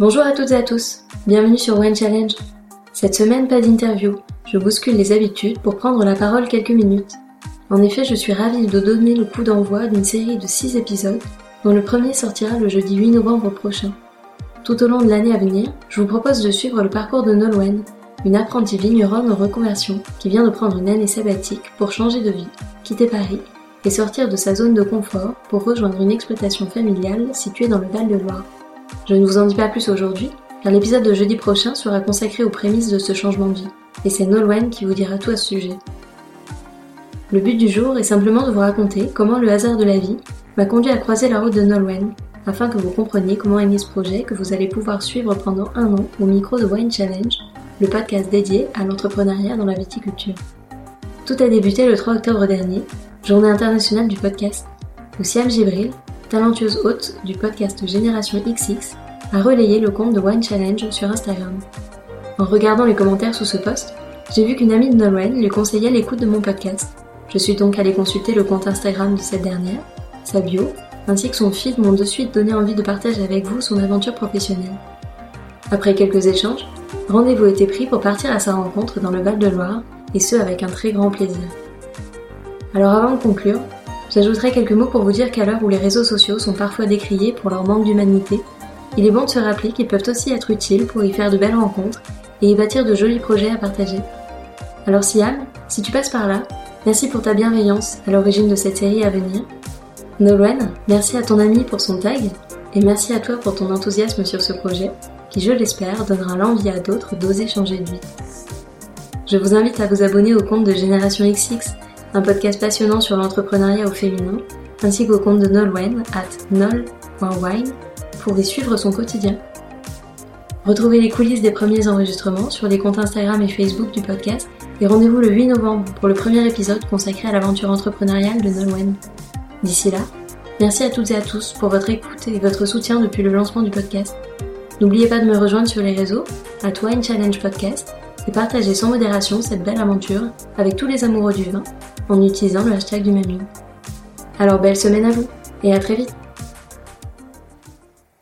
Bonjour à toutes et à tous, bienvenue sur One Challenge. Cette semaine, pas d'interview, je bouscule les habitudes pour prendre la parole quelques minutes. En effet, je suis ravie de donner le coup d'envoi d'une série de 6 épisodes, dont le premier sortira le jeudi 8 novembre prochain. Tout au long de l'année à venir, je vous propose de suivre le parcours de Nolwenn, une apprentie vigneronne en reconversion qui vient de prendre une année sabbatique pour changer de vie, quitter Paris et sortir de sa zone de confort pour rejoindre une exploitation familiale située dans le Val-de-Loire. Je ne vous en dis pas plus aujourd'hui, car l'épisode de jeudi prochain sera consacré aux prémices de ce changement de vie, et c'est Nolwenn qui vous dira tout à ce sujet. Le but du jour est simplement de vous raconter comment le hasard de la vie m'a conduit à croiser la route de Nolwenn, afin que vous compreniez comment est né ce projet que vous allez pouvoir suivre pendant un an au micro de Wine Challenge, le podcast dédié à l'entrepreneuriat dans la viticulture. Tout a débuté le 3 octobre dernier, journée internationale du podcast, où Siam Gibril, talentueuse hôte du podcast Génération XX, a relayé le compte de Wine Challenge sur Instagram. En regardant les commentaires sous ce post, j'ai vu qu'une amie de Nolwenn lui conseillait l'écoute de mon podcast. Je suis donc allée consulter le compte Instagram de cette dernière, sa bio, ainsi que son feed m'ont de suite donné envie de partager avec vous son aventure professionnelle. Après quelques échanges, rendez-vous était pris pour partir à sa rencontre dans le Val-de-Loire, et ce avec un très grand plaisir. Alors avant de conclure, J'ajouterai quelques mots pour vous dire qu'à l'heure où les réseaux sociaux sont parfois décriés pour leur manque d'humanité, il est bon de se rappeler qu'ils peuvent aussi être utiles pour y faire de belles rencontres et y bâtir de jolis projets à partager. Alors Siam, si tu passes par là, merci pour ta bienveillance à l'origine de cette série à venir. Nolwenn, merci à ton ami pour son tag et merci à toi pour ton enthousiasme sur ce projet qui, je l'espère, donnera l'envie à d'autres d'oser changer de vie. Je vous invite à vous abonner au compte de Génération XX un podcast passionnant sur l'entrepreneuriat au féminin, ainsi qu'au compte de Nolwenn at nol.wine pour y suivre son quotidien. Retrouvez les coulisses des premiers enregistrements sur les comptes Instagram et Facebook du podcast et rendez-vous le 8 novembre pour le premier épisode consacré à l'aventure entrepreneuriale de Nolwenn. D'ici là, merci à toutes et à tous pour votre écoute et votre soutien depuis le lancement du podcast. N'oubliez pas de me rejoindre sur les réseaux, à Wine Challenge Podcast, et partager sans modération cette belle aventure avec tous les amoureux du vin en utilisant le hashtag du même Alors belle semaine à vous et à très vite